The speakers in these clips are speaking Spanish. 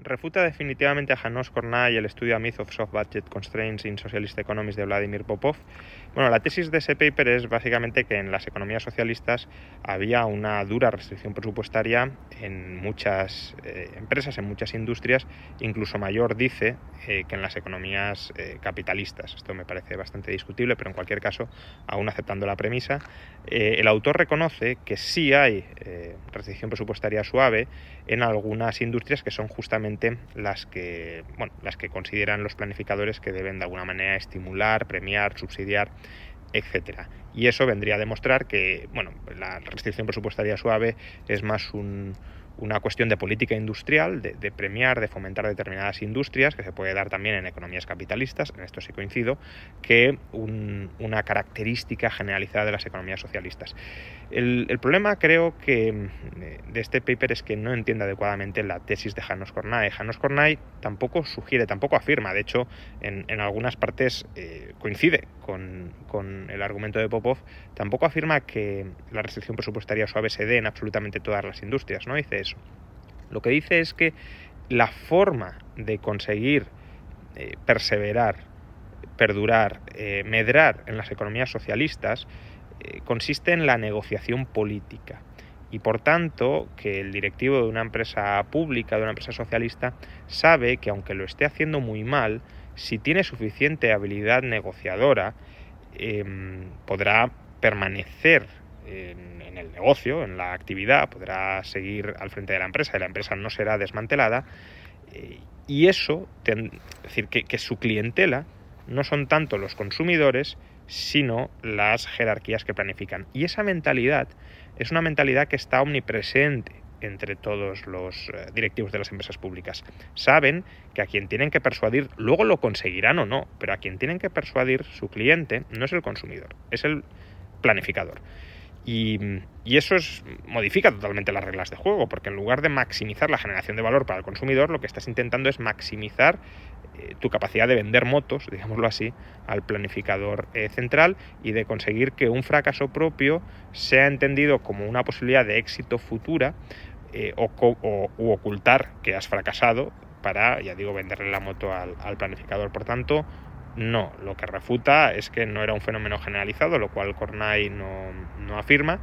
Refuta definitivamente a Janos Kornay el estudio A Myth of Soft Budget Constraints in Socialist Economies de Vladimir Popov. Bueno, la tesis de ese paper es básicamente que en las economías socialistas había una dura restricción presupuestaria en muchas eh, empresas, en muchas industrias, incluso mayor dice eh, que en las economías eh, capitalistas. Esto me parece bastante discutible, pero en cualquier caso, aún aceptando la premisa, el autor reconoce que sí hay restricción presupuestaria suave en algunas industrias que son justamente las que, bueno, las que consideran los planificadores que deben de alguna manera estimular, premiar, subsidiar, etcétera. Y eso vendría a demostrar que, bueno, la restricción presupuestaria suave es más un, una cuestión de política industrial, de, premiar, de fomentar determinadas industrias, que se puede dar también en economías capitalistas, en esto sí coincido, que una característica generalizada de las economías socialistas. El, problema creo que mm, de este paper es que no entiende adecuadamente la tesis de Janos Kornay. Janos Kornay tampoco sugiere, tampoco afirma, de hecho en, algunas partes eh, coincide con, con el argumento de Popov, tampoco afirma que la restricción presupuestaria suave se dé en absolutamente todas las industrias, no dice Lo que dice es que la forma de conseguir eh, perseverar, perdurar, eh, medrar en las economías socialistas eh, consiste en la negociación política. Y por tanto que el directivo de una empresa pública, de una empresa socialista, sabe que aunque lo esté haciendo muy mal, si tiene suficiente habilidad negociadora, em, podrá permanecer en, el negocio, en la actividad, podrá seguir al frente de la empresa y la empresa no será desmantelada. Eh, y eso, es decir, que, su clientela no son tanto los consumidores, sino las jerarquías que planifican. Y esa mentalidad es una mentalidad que está omnipresente entre todos los eh, directivos de las empresas públicas. Saben que a quien tienen que persuadir, luego lo conseguirán o no, pero a quien tienen que persuadir su cliente no es el consumidor, es el planificador. Y, eso es, modifica totalmente las reglas de juego, porque en lugar de maximizar la generación de valor para el consumidor, lo que estás intentando es maximizar eh, tu capacidad de vender motos, digámoslo así, al planificador eh, central y de conseguir que un fracaso propio sea entendido como una posibilidad de éxito futura eh, o, u ocultar que has fracasado para, ya digo, venderle la moto al planificador. Por tanto, no, lo que refuta es que no era un fenómeno generalizado, lo cual Cornay no, no afirma,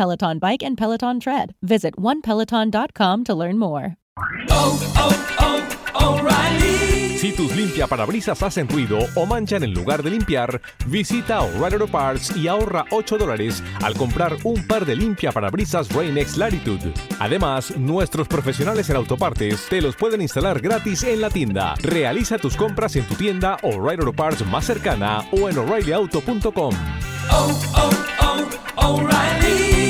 Peloton Bike and Peloton Tread. Visit onepeloton.com to learn more. Oh, oh, oh, O'Reilly. Si tus limpia parabrisas hacen ruido o manchan en lugar de limpiar, visita O'Reilly Auto Parts y ahorra 8 dólares al comprar un par de limpia parabrisas Rain-X Latitude. Además, nuestros profesionales en autopartes te los pueden instalar gratis en la tienda. Realiza tus compras en tu tienda O'Reilly Auto Parts más cercana o en o'ReillyAuto.com. Oh, oh, oh, O'Reilly